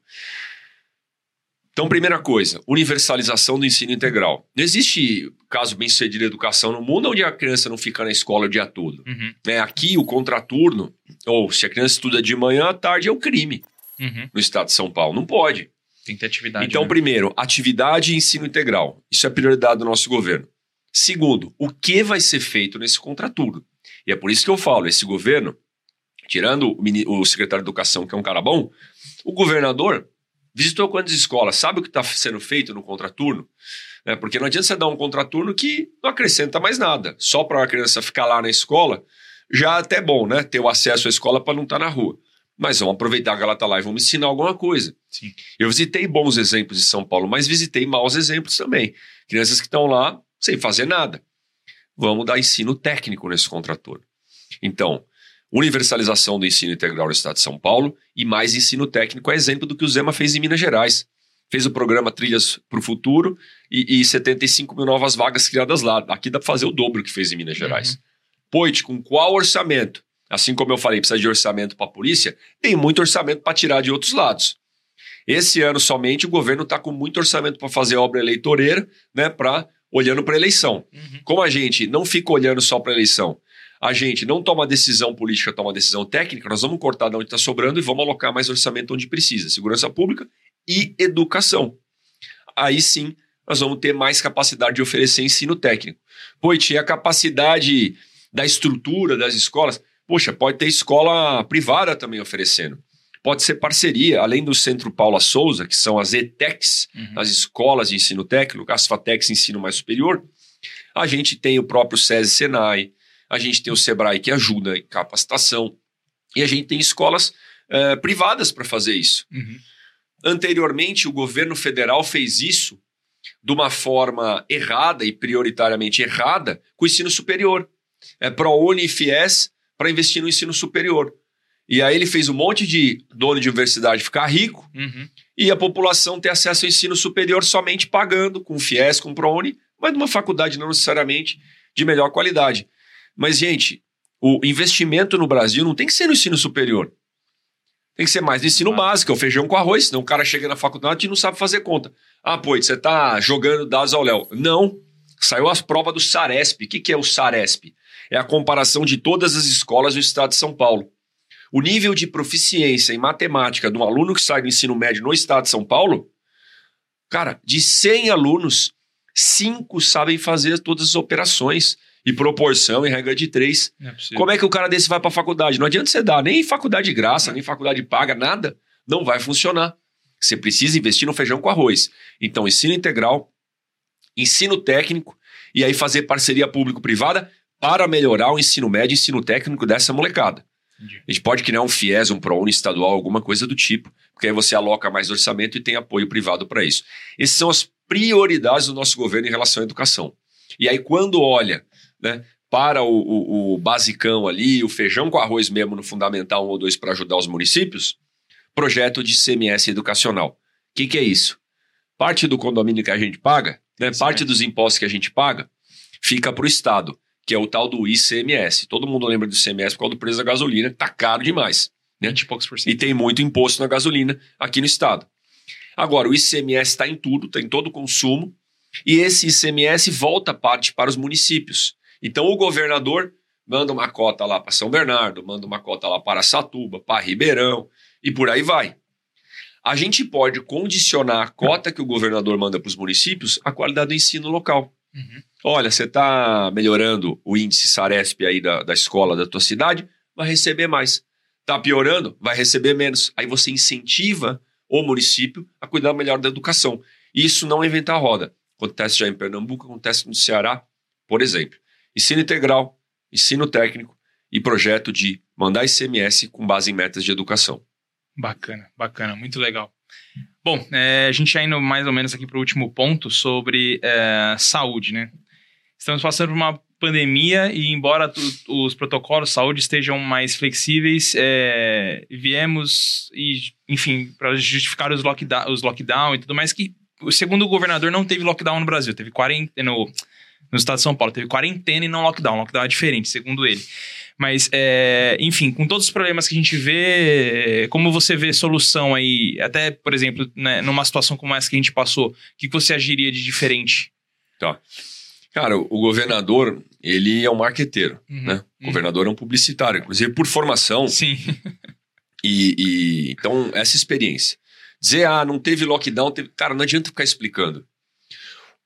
Então, primeira coisa, universalização do ensino integral. Não existe caso bem sucedido de educação no mundo onde a criança não fica na escola o dia todo. Uhum. Né? Aqui, o contraturno, ou se a criança estuda de manhã à tarde, é o crime Uhum. no estado de São Paulo. Não pode. Tem que ter atividade. Então, né? primeiro, atividade e ensino integral. Isso é prioridade do nosso governo. Segundo, o que vai ser feito nesse contraturno? E é por isso que eu falo, esse governo, tirando o, secretário de Educação, que é um cara bom, o governador visitou quantas escolas? Sabe o que está sendo feito no contraturno? Né? Porque não adianta você dar um contraturno que não acrescenta mais nada. Só para a criança ficar lá na escola, já até é bom, né? Ter o acesso à escola para não estar na rua. Mas vamos aproveitar que ela está lá e vamos ensinar alguma coisa. Sim. Eu visitei bons exemplos de São Paulo, mas visitei maus exemplos também. Crianças que estão lá sem fazer nada. Vamos dar ensino técnico nesse contraturno. Então, universalização do ensino integral no estado de São Paulo e mais ensino técnico é exemplo do que o Zema fez em Minas Gerais. Fez o programa Trilhas para o Futuro e, e 75 mil novas vagas criadas lá. Aqui dá para fazer o dobro que fez em Minas Gerais. Poit, com qual orçamento? Assim como eu falei, precisa de orçamento para a polícia, tem muito orçamento para tirar de outros lados. Esse ano somente o governo está com muito orçamento para fazer obra eleitoreira, né, para olhando para a eleição. Uhum. Como a gente não fica olhando só para a eleição, a gente não toma decisão política, toma decisão técnica, nós vamos cortar de onde está sobrando e vamos alocar mais orçamento onde precisa. Segurança pública e educação. Aí sim, nós vamos ter mais capacidade de oferecer ensino técnico. Poit, a capacidade da estrutura das escolas? Poxa, pode ter escola privada também oferecendo. Pode ser parceria, além do Centro Paula Souza, que são as ETECs, Uhum. as escolas de ensino técnico, as FATECs ensino mais superior, A gente tem o próprio SESI Senai, a gente tem o Sebrae que ajuda em capacitação, e a gente tem escolas uh, privadas para fazer isso. Uhum. Anteriormente, o governo federal fez isso de uma forma errada e prioritariamente errada com o ensino superior. É ProUni e FIES para investir no ensino superior. E aí ele fez um monte de dono de universidade ficar rico Uhum. e a população ter acesso ao ensino superior somente pagando com FIES, com ProUni, mas numa faculdade não necessariamente de melhor qualidade. Mas, gente, o investimento no Brasil não tem que ser no ensino superior. Tem que ser mais no ensino Claro. básico, é o feijão com arroz, senão o cara chega na faculdade e não sabe fazer conta. Ah, pô, você tá jogando dados ao Léo. Não. Saiu as provas do SARESP. O que, que é o SARESP? É a comparação de todas as escolas do estado de São Paulo. O nível de proficiência em matemática de um aluno que sai do ensino médio no estado de São Paulo, cara, de 100 alunos, 5 sabem fazer todas as operações e proporção em regra de 3. Não é. Como é que o cara desse vai para faculdade? Não adianta você dar nem faculdade de graça, nem faculdade paga, nada. Não vai funcionar. Você precisa investir no feijão com arroz. Então, ensino integral, ensino técnico e aí fazer parceria público-privada para melhorar o ensino médio e ensino técnico dessa molecada. A gente pode criar um FIES, um ProUni estadual, alguma coisa do tipo, porque aí você aloca mais orçamento e tem apoio privado para isso. Essas são as prioridades do nosso governo em relação à educação. E aí, quando olha né, para o, o, o basicão ali, o feijão com arroz mesmo no fundamental 1 ou 2 para ajudar os municípios, projeto de CMS educacional. O que, que é isso? Parte do condomínio que a gente paga, né, parte dos impostos que a gente paga, fica para o Estado, que é o tal do ICMS. Todo mundo lembra do ICMS por causa do preço da gasolina, que está caro demais. 20 e poucos por E cento. tem muito imposto na gasolina aqui no estado. Agora, o ICMS está em tudo, está em todo o consumo, e esse ICMS volta parte para os municípios. Então, o governador manda uma cota lá para São Bernardo, manda uma cota lá para Satuba, para Ribeirão, e por aí vai. A gente pode condicionar a cota que o governador manda para os municípios à qualidade do ensino local. Uhum. Olha, você está melhorando o índice Saresp aí da, da escola da tua cidade, vai receber mais. Está piorando, vai receber menos. Aí você incentiva o município a cuidar melhor da educação. Isso não é inventar a roda. Acontece já em Pernambuco, acontece no Ceará, por exemplo. Ensino integral, ensino técnico e projeto de mandar ICMS com base em metas de educação. Bacana, bacana, muito legal. Bom, é, a gente já indo mais ou menos aqui para o último ponto sobre é, saúde, né? Estamos passando por uma pandemia e embora os protocolos de saúde estejam mais flexíveis, é, viemos e, enfim, para justificar os lockdown, os lockdown e tudo mais que, segundo o governador, não teve lockdown no Brasil, teve quarentena no, no estado de São Paulo, teve quarentena e não lockdown, lockdown é diferente, segundo ele. Mas, é, enfim, com todos os problemas que a gente vê, como você vê solução aí, até, por exemplo, né, numa situação como essa que a gente passou, o que você agiria de diferente? Cara, o governador, ele é um marqueteiro, Uhum, né? O uhum. governador é um publicitário, inclusive por formação, Sim. E, e- então, essa experiência. Dizer, ah, não teve lockdown, teve... cara, não adianta ficar explicando.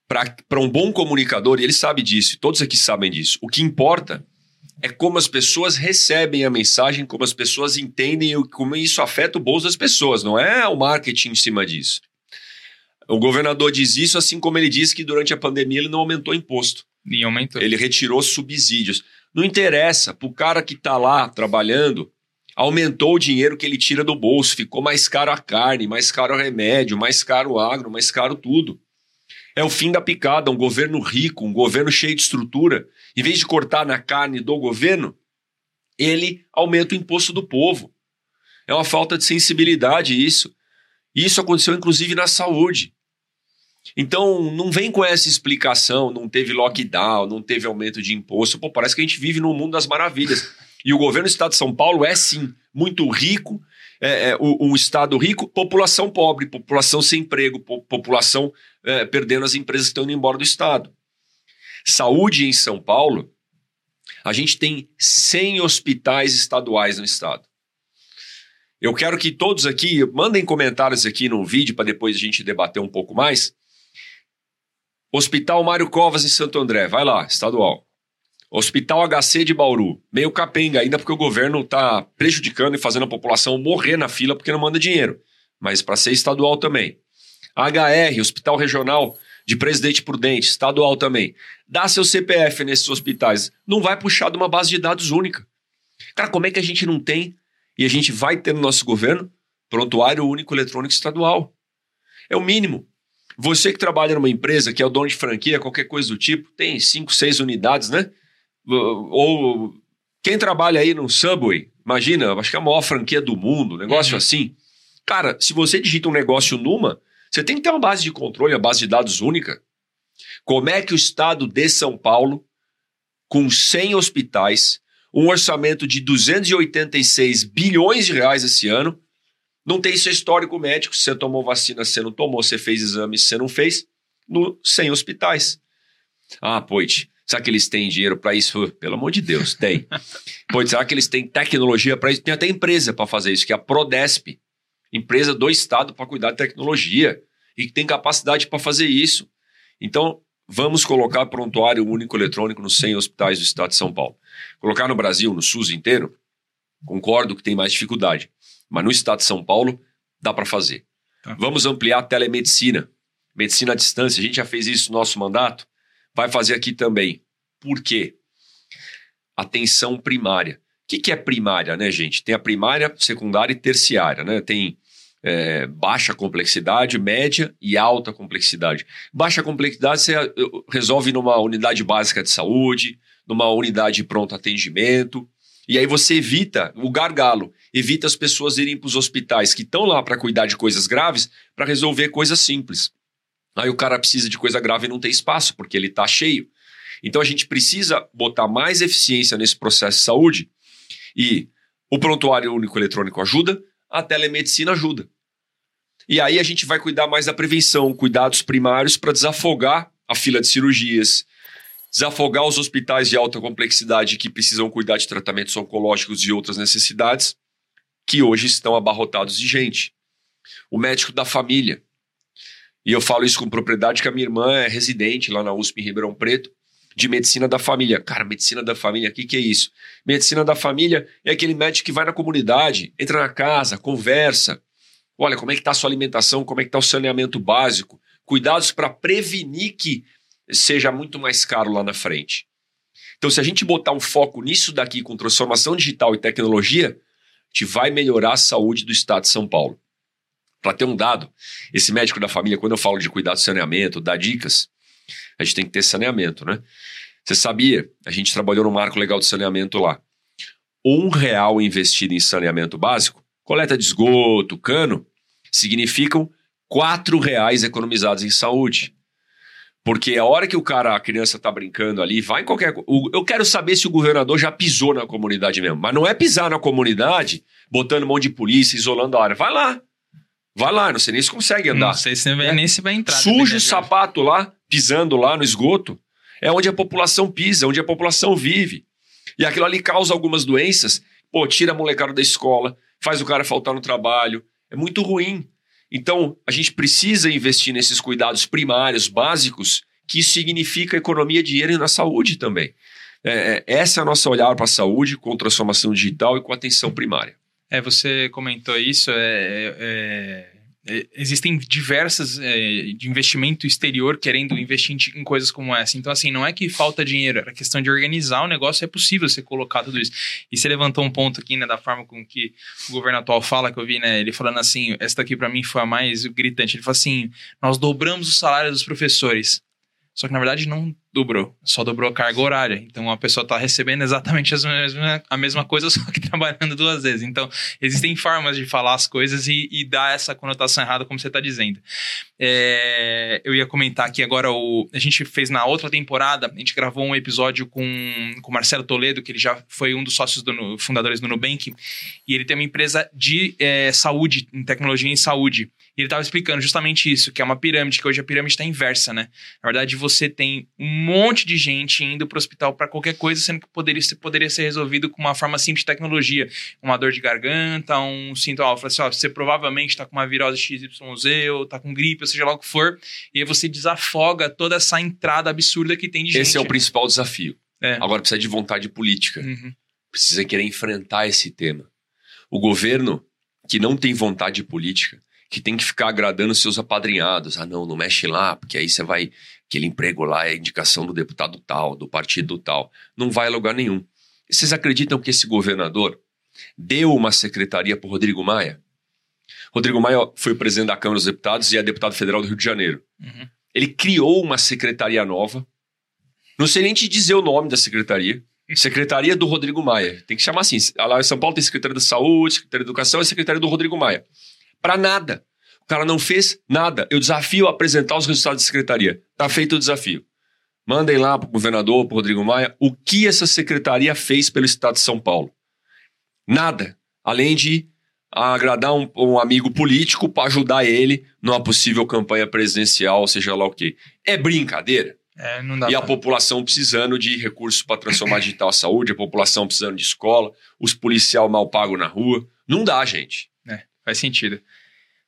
Para um bom comunicador, e ele sabe disso, todos aqui sabem disso, o que importa é como as pessoas recebem a mensagem, como as pessoas entendem e como isso afeta o bolso das pessoas, não é o marketing em cima disso. O governador diz isso, assim como ele diz que durante a pandemia ele não aumentou imposto. E aumentou. Ele retirou subsídios. Não interessa, para o cara que está lá trabalhando, aumentou o dinheiro que ele tira do bolso, ficou mais caro a carne, mais caro o remédio, mais caro o agro, mais caro tudo. É o fim da picada, um governo rico, um governo cheio de estrutura. Em vez de cortar na carne do governo, ele aumenta o imposto do povo. É uma falta de sensibilidade isso. E isso aconteceu inclusive na saúde. Então, não vem com essa explicação, não teve lockdown, não teve aumento de imposto. Pô, parece que a gente vive num mundo das maravilhas. E o governo do estado de São Paulo é, sim, muito rico, é, é, um estado rico, população pobre, população sem emprego, po- população é, perdendo as empresas que estão indo embora do estado. Saúde em São Paulo, a gente tem 100 hospitais estaduais no estado. Eu quero que todos aqui mandem comentários aqui no vídeo para depois a gente debater um pouco mais. Hospital Mário Covas em Santo André, vai lá, estadual. Hospital HC de Bauru, meio capenga ainda porque o governo está prejudicando e fazendo a população morrer na fila porque não manda dinheiro, mas para ser estadual também. HR, Hospital Regional de Presidente Prudente, estadual também, dá seu CPF nesses hospitais, não vai puxar de uma base de dados única. Cara, como é que a gente não tem e a gente vai ter no nosso governo prontuário único eletrônico estadual? É o mínimo. Você que trabalha numa empresa, que é o dono de franquia, qualquer coisa do tipo, tem cinco, seis unidades, né? Ou quem trabalha aí no Subway, imagina, acho que é a maior franquia do mundo, negócio uhum. assim. Cara, se você digita um negócio numa, você tem que ter uma base de controle, uma base de dados única. Como é que o estado de São Paulo, com 100 hospitais, um orçamento de 286 bilhões de reais esse ano, não tem seu histórico médico, se você tomou vacina, você não tomou, você fez exame, se você não fez, no 100 hospitais. Ah, Poit, será que eles têm dinheiro para isso? Pelo amor de Deus, tem. Poit, será que eles têm tecnologia para isso? Tem até empresa para fazer isso, que é a Prodesp empresa do Estado para cuidar de tecnologia e que tem capacidade para fazer isso. Então, vamos colocar prontuário único eletrônico nos 100 hospitais do Estado de São Paulo. Colocar no Brasil, no SUS inteiro, concordo que tem mais dificuldade, mas no Estado de São Paulo dá para fazer. Tá. Vamos ampliar a telemedicina, medicina à distância. A gente já fez isso no nosso mandato, vai fazer aqui também. Por quê? Atenção primária que, que é primária, né, gente? Tem a primária, secundária e terciária, né? Tem é, baixa complexidade, média e alta complexidade. Baixa complexidade você eh, resolve numa unidade básica de saúde, numa unidade de pronto atendimento, e aí você evita o gargalo, evita as pessoas irem para os hospitais que estão lá para cuidar de coisas graves para resolver coisas simples. Aí o cara precisa de coisa grave e não tem espaço, porque ele está cheio. Então a gente precisa botar mais eficiência nesse processo de saúde e o prontuário único eletrônico ajuda, a telemedicina ajuda. E aí a gente vai cuidar mais da prevenção, cuidados primários para desafogar a fila de cirurgias, desafogar os hospitais de alta complexidade que precisam cuidar de tratamentos oncológicos e outras necessidades, que hoje estão abarrotados de gente. O médico da família. E eu falo isso com propriedade que a minha irmã é residente lá na USP em Ribeirão Preto de medicina da família. Cara, medicina da família, o que, que é isso? Medicina da família é aquele médico que vai na comunidade, entra na casa, conversa. Olha, como é que está a sua alimentação, como é que está o saneamento básico. Cuidados para prevenir que seja muito mais caro lá na frente. Então, se a gente botar um foco nisso daqui com transformação digital e tecnologia, gente vai melhorar a saúde do estado de São Paulo. Para ter um dado, esse médico da família, quando eu falo de cuidado do saneamento, dá dicas, a gente tem que ter saneamento, né? Você sabia? A gente trabalhou no marco legal de saneamento lá. Um real investido em saneamento básico, coleta de esgoto, cano, significam quatro reais economizados em saúde. Porque a hora que o cara, a criança tá brincando ali, vai em qualquer. Eu quero saber se o governador já pisou na comunidade mesmo. Mas não é pisar na comunidade, botando mão de polícia, isolando a área. Vai lá. Vai lá, não sei nem se consegue andar. Não sei se é. nem se vai entrar. Suja o sapato lá, pisando lá no esgoto, é onde a população pisa, onde a população vive. E aquilo ali causa algumas doenças. Pô, tira a molecada da escola, faz o cara faltar no trabalho. É muito ruim. Então, a gente precisa investir nesses cuidados primários, básicos, que significa economia de dinheiro na saúde também. É, é essa é a nossa olhar para a saúde com transformação digital e com atenção primária. É, você comentou isso, é, é é, existem diversas é, de investimento exterior querendo investir em, em, coisas como essa. Então, assim, não é que falta dinheiro, é questão de organizar o negócio, é possível você colocar tudo isso. E você levantou um ponto aqui, né, da forma com que o governo atual fala, que eu vi, né, ele falando assim, essa daqui para mim foi a mais gritante. Ele falou assim: nós dobramos o salário dos professores. Só que na verdade não dobrou, só dobrou a carga horária. Então a pessoa está recebendo exatamente mesma, a mesma coisa, só que trabalhando duas vezes. Então existem formas de falar as coisas e, e dar essa conotação errada, como você está dizendo. É, eu ia comentar aqui agora, o, a gente fez na outra temporada, a gente gravou um episódio com o Marcelo Toledo, que ele já foi um dos sócios do, fundadores do Nubank, e ele tem uma empresa de é, saúde, em tecnologia em saúde. E ele estava explicando justamente isso, que é uma pirâmide, que hoje a pirâmide está inversa, né? Na verdade, você tem um monte de gente indo para o hospital para qualquer coisa, sendo que poderia ser, poderia ser resolvido com uma forma simples de tecnologia. Uma dor de garganta, um sintoma. Fala assim, ó, você provavelmente está com uma virose XYZ, ou está com gripe, ou seja lá o que for, e aí você desafoga toda essa entrada absurda que tem de gente. Esse é o principal desafio. É. Agora precisa de vontade política. Uhum. Precisa querer enfrentar esse tema. O governo que não tem vontade política, que tem que ficar agradando seus apadrinhados. Ah, não, não mexe lá, porque aí você vai. Aquele emprego lá é indicação do deputado tal, do partido tal. Não vai a lugar nenhum. E vocês acreditam que esse governador deu uma secretaria para Rodrigo Maia? Rodrigo Maia foi presidente da Câmara dos Deputados e é deputado federal do Rio de Janeiro. Uhum. Ele criou uma secretaria nova. Não sei nem te dizer o nome da secretaria. Secretaria do Rodrigo Maia. Tem que chamar assim. Lá em São Paulo tem Secretaria da Saúde, Secretaria da Educação e Secretaria do Rodrigo Maia. Para nada. O cara não fez nada. Eu desafio a apresentar os resultados da secretaria. Tá feito o desafio. Mandem lá para o governador, para Rodrigo Maia, o que essa secretaria fez pelo Estado de São Paulo. Nada. Além de agradar um, um amigo político para ajudar ele numa possível campanha presidencial, seja lá o quê. É brincadeira. É, não dá E a pra- população precisando de recursos para transformar digital a saúde, a população precisando de escola, os policial mal pagos na rua. Não dá, gente. Faz sentido.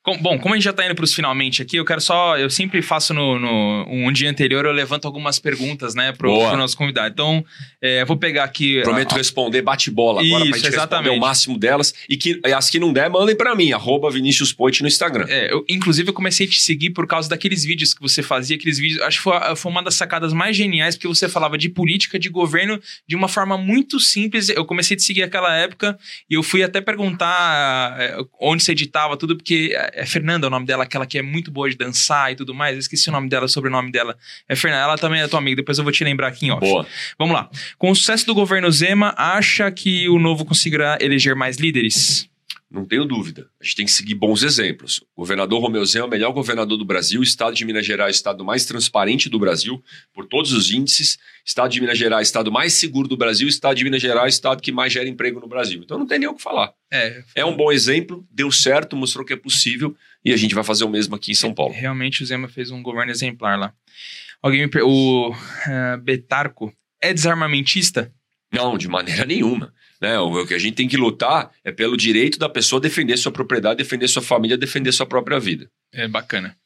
Com- bom, como a gente já tá indo pros finalmente aqui, eu quero só. Eu sempre faço no, no- um dia anterior, eu levanto algumas perguntas, né, Boa. pro nosso convidado. Então, é, eu vou pegar aqui. Prometo a- responder bate-bola agora pra gente responder exatamente. o máximo delas. E que as que não der, mandem para mim, arroba Vinícius Poit no Instagram. É, eu, inclusive, eu comecei a te seguir por causa daqueles vídeos que você fazia, aqueles vídeos. Acho que foi, foi uma das sacadas mais geniais, porque você falava de política, de governo, de uma forma muito simples. Eu comecei a te seguir naquela época e eu fui até perguntar é, onde você editava tudo, porque é, Fernanda o nome dela, aquela que é muito boa de dançar e tudo mais. Eu esqueci o nome dela, o sobrenome dela. É Fernanda, ela também é tua amiga, depois eu vou te lembrar aqui em off. Boa. Vamos lá. Com o sucesso do governo Zema, acha que o novo conseguirá eleger mais líderes? Não tenho dúvida. A gente tem que seguir bons exemplos. O governador Romeu Zema é o melhor governador do Brasil. O estado de Minas Gerais é o estado mais transparente do Brasil, por todos os índices. Estado de Minas Gerais é o estado mais seguro do Brasil. Estado de Minas Gerais é o estado que mais gera emprego no Brasil. Então não tem nem o que falar. É, É um bom exemplo, deu certo, mostrou que é possível. E a gente vai fazer o mesmo aqui em São Paulo. Realmente o Zema fez um governo exemplar lá. Alguém me per... O ah, Betarco é desarmamentista? Não, de maneira nenhuma. Né? O que a gente tem que lutar é pelo direito da pessoa defender sua propriedade, defender sua família, defender sua própria vida. É bacana.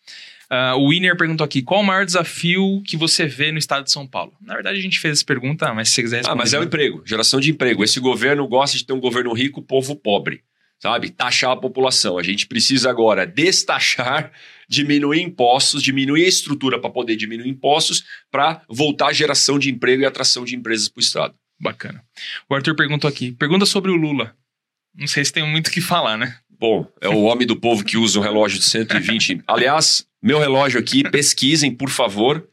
Ah, o Winner perguntou aqui: qual o maior desafio que você vê no estado de São Paulo? Na verdade, a gente fez essa pergunta, mas se você quiser Ah, responder. mas é o emprego, geração de emprego. Esse governo gosta de ter um governo rico, povo pobre, sabe? Taxar a população. A gente precisa agora destaxar, diminuir impostos, diminuir a estrutura para poder diminuir impostos, para voltar a geração de emprego e atração de empresas para o Estado. Bacana. O Arthur perguntou aqui: pergunta sobre o Lula. Não sei se tem muito o que falar, né? Bom, é o homem do povo que usa um relógio de 120. Aliás, meu relógio aqui, pesquisem, por favor.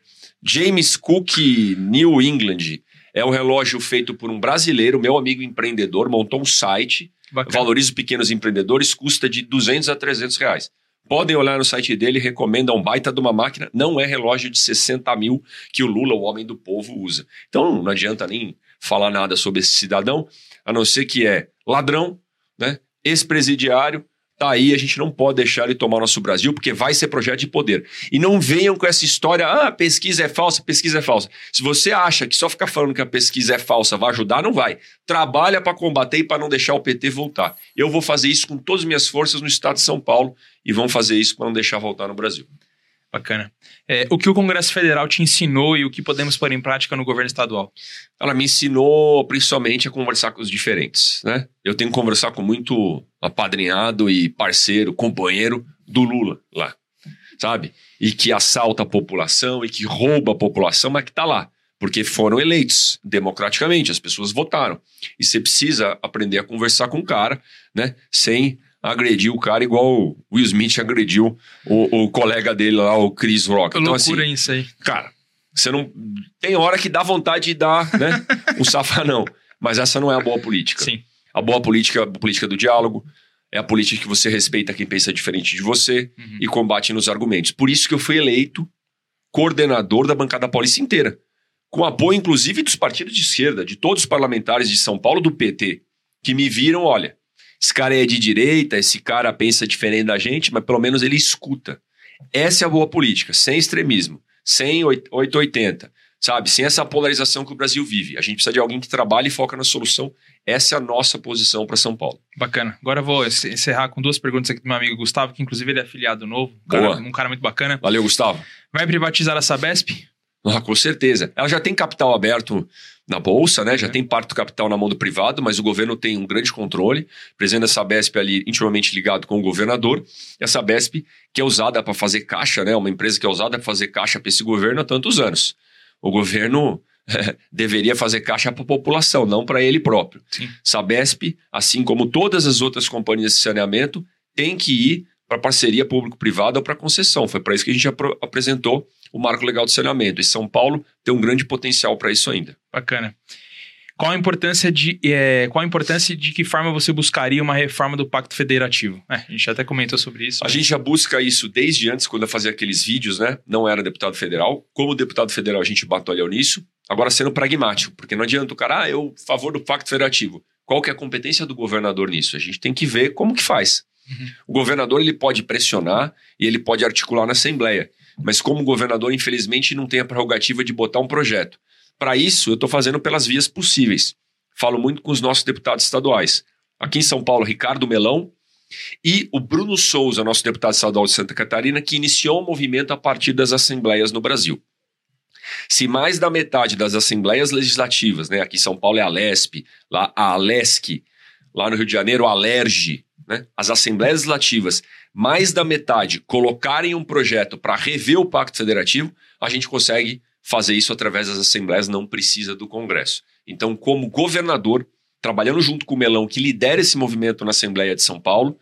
James Cook New England. É um relógio feito por um brasileiro, meu amigo empreendedor, montou um site Bacana. Valoriza pequenos empreendedores, custa de 200 a 300 reais. Podem olhar no site dele, recomenda um baita de uma máquina. Não é relógio de 60 mil que o Lula, o homem do povo, usa. Então não adianta nem falar nada sobre esse cidadão, a não ser que é ladrão, né? ex-presidiário, tá aí, a gente não pode deixar ele tomar nosso Brasil, porque vai ser projeto de poder. E não venham com essa história, ah, pesquisa é falsa, pesquisa é falsa. Se você acha que só ficar falando que a pesquisa é falsa vai ajudar, não vai. Trabalha para combater e para não deixar o PT voltar. Eu vou fazer isso com todas as minhas forças no estado de São Paulo e vamos fazer isso para não deixar voltar no Brasil. Bacana. É, o que o Congresso Federal te ensinou e o que podemos pôr em prática no governo estadual? Ela me ensinou principalmente a conversar com os diferentes, né? Eu tenho que conversar com muito apadrinhado e parceiro, companheiro do Lula lá, sabe? E que assalta a população e que rouba a população, mas que tá lá. Porque foram eleitos democraticamente, as pessoas votaram. E você precisa aprender a conversar com o cara, né? Sem agredir o cara igual o Will Smith agrediu o, o colega dele lá, o Chris Rock. Então, assim, loucura isso aí. cara, você não. Tem hora que dá vontade de dar, né? Um safanão. Mas essa não é a boa política. Sim. A boa política é a política do diálogo, é a política que você respeita quem pensa diferente de você Uhum. e combate nos argumentos. Por isso que eu fui eleito coordenador da bancada paulista inteira. Com apoio, inclusive, dos partidos de esquerda, de todos os parlamentares de São Paulo do PT, que me viram, olha, esse cara é de direita, esse cara pensa diferente da gente, mas pelo menos ele escuta. Essa é a boa política, sem extremismo, sem oit- 880, sabe? Sem essa polarização que o Brasil vive. A gente precisa de alguém que trabalhe e foca na solução. Essa é a nossa posição para São Paulo. Bacana. Agora eu vou encer- encerrar com duas perguntas aqui do meu amigo Gustavo, que inclusive ele é afiliado novo. Um cara, Boa. um cara muito bacana. Valeu, Gustavo. Vai privatizar a Sabesp? Ah, com certeza. Ela já tem capital aberto na bolsa, né? Já uhum. tem parte do capital na mão do privado, mas o governo tem um grande controle. O presidente da Sabesp ali intimamente ligado com o governador. E a Sabesp, que é usada para fazer caixa, né? Uma empresa que é usada para fazer caixa para esse governo há tantos anos. O governo deveria fazer caixa para a população, não para ele próprio. Sim. Sabesp, assim como todas as outras companhias de saneamento, tem que ir para parceria público-privada ou para concessão. Foi para isso que a gente ap apresentou o marco legal de saneamento. E São Paulo tem um grande potencial para isso ainda. Bacana. Qual a importância de é, qual a importância de que forma você buscaria uma reforma do Pacto Federativo? É, a gente até comentou sobre isso. A mas... gente já busca isso desde antes, quando eu fazia aqueles vídeos, né? Não era deputado federal. Como deputado federal, a gente batalhou nisso. Agora sendo pragmático, porque não adianta o cara, ah, eu favor do Pacto Federativo. Qual que é a competência do governador nisso? A gente tem que ver como que faz. Uhum. O governador ele pode pressionar e ele pode articular na Assembleia, mas como governador, infelizmente, não tem a prerrogativa de botar um projeto. Para isso, eu estou fazendo pelas vias possíveis. Falo muito com os nossos deputados estaduais. Aqui em São Paulo, Ricardo Melão e o Bruno Souza, nosso deputado estadual de Santa Catarina, que iniciou o movimento a partir das assembleias no Brasil. Se mais da metade das assembleias legislativas, né, aqui em São Paulo é a LESP, lá a ALESC, lá no Rio de Janeiro a ALERJ, né, as assembleias legislativas, mais da metade colocarem um projeto para rever o Pacto Federativo, a gente consegue fazer isso através das assembleias, não precisa do Congresso. Então, como governador, trabalhando junto com o Melão, que lidera esse movimento na Assembleia de São Paulo,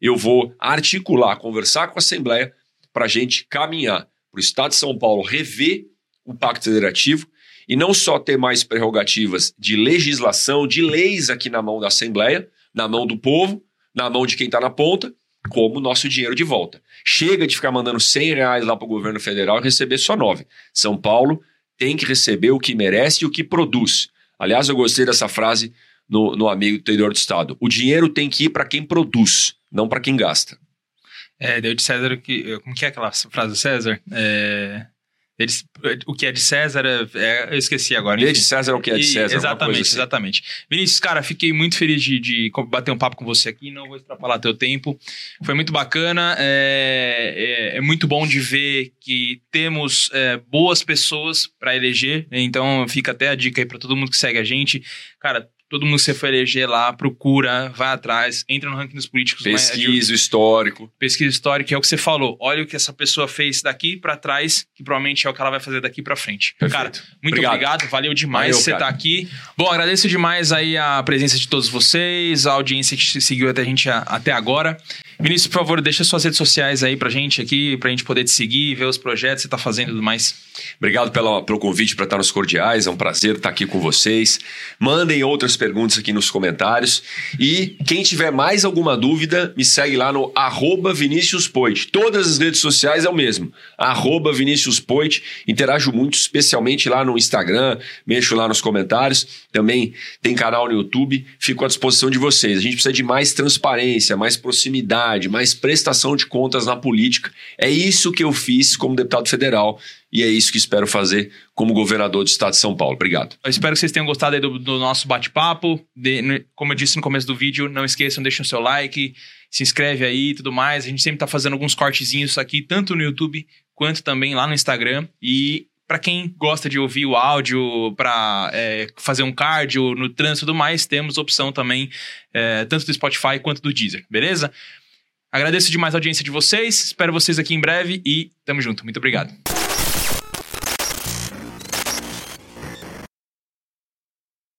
eu vou articular, conversar com a Assembleia para a gente caminhar para o Estado de São Paulo rever o Pacto Federativo e não só ter mais prerrogativas de legislação, de leis aqui na mão da Assembleia, na mão do povo, na mão de quem está na ponta, como nosso dinheiro de volta. Chega de ficar mandando 100 reais lá para o governo federal e receber só 9. São Paulo tem que receber o que merece e o que produz. Aliás, eu gostei dessa frase no, no amigo do interior do Estado. O dinheiro tem que ir para quem produz, não para quem gasta. É, deu de César que. Como que é aquela frase do César? É, eles, o que é de César, é, eu esqueci agora. Enfim. de César é o que é de César. E, exatamente, assim. exatamente. Vinícius, cara, fiquei muito feliz de, de, bater um papo com você aqui, não vou extrapolar teu tempo. Foi muito bacana, é, é, é muito bom de ver que temos é, boas pessoas para eleger, então fica até a dica aí para todo mundo que segue a gente. Cara, todo mundo que você for eleger lá, procura, vai atrás, entra no ranking dos políticos. Pesquisa o histórico. Pesquisa histórica, é o que você falou. Olha o que essa pessoa fez daqui para trás, que provavelmente é o que ela vai fazer daqui para frente. Perfeito. Cara, muito obrigado. obrigado. valeu demais valeu, você estar tá aqui. Bom, agradeço demais aí a presença de todos vocês, a audiência que seguiu até a gente até agora. Vinícius, por favor, deixa suas redes sociais aí pra gente aqui, pra gente poder te seguir, ver os projetos que você tá fazendo e tudo mais. Obrigado pela, pelo convite para estar nos cordiais, é um prazer estar aqui com vocês. Mandem outras perguntas aqui nos comentários. E quem tiver mais alguma dúvida, me segue lá no arroba Vinícius Poit. Todas as redes sociais é o mesmo, arroba Vinícius Poit. Interajo muito, especialmente lá no Instagram, mexo lá nos comentários. Também tem canal no YouTube, fico à disposição de vocês. A gente precisa de mais transparência, mais proximidade mais prestação de contas na política. É isso que eu fiz como deputado federal e é isso que espero fazer como governador do estado de São Paulo. Obrigado. Eu espero que vocês tenham gostado do, do, nosso bate-papo. Como eu disse no começo do vídeo, não esqueçam, deixem o seu like, se inscreve aí e tudo mais. A gente sempre está fazendo alguns cortezinhos aqui, tanto no YouTube quanto também lá no Instagram. E para quem gosta de ouvir o áudio, para é, fazer um cardio no trânsito e tudo mais, temos opção também, é, tanto do Spotify quanto do Deezer, beleza? Agradeço demais a audiência de vocês, espero vocês aqui em breve e tamo junto. Muito obrigado.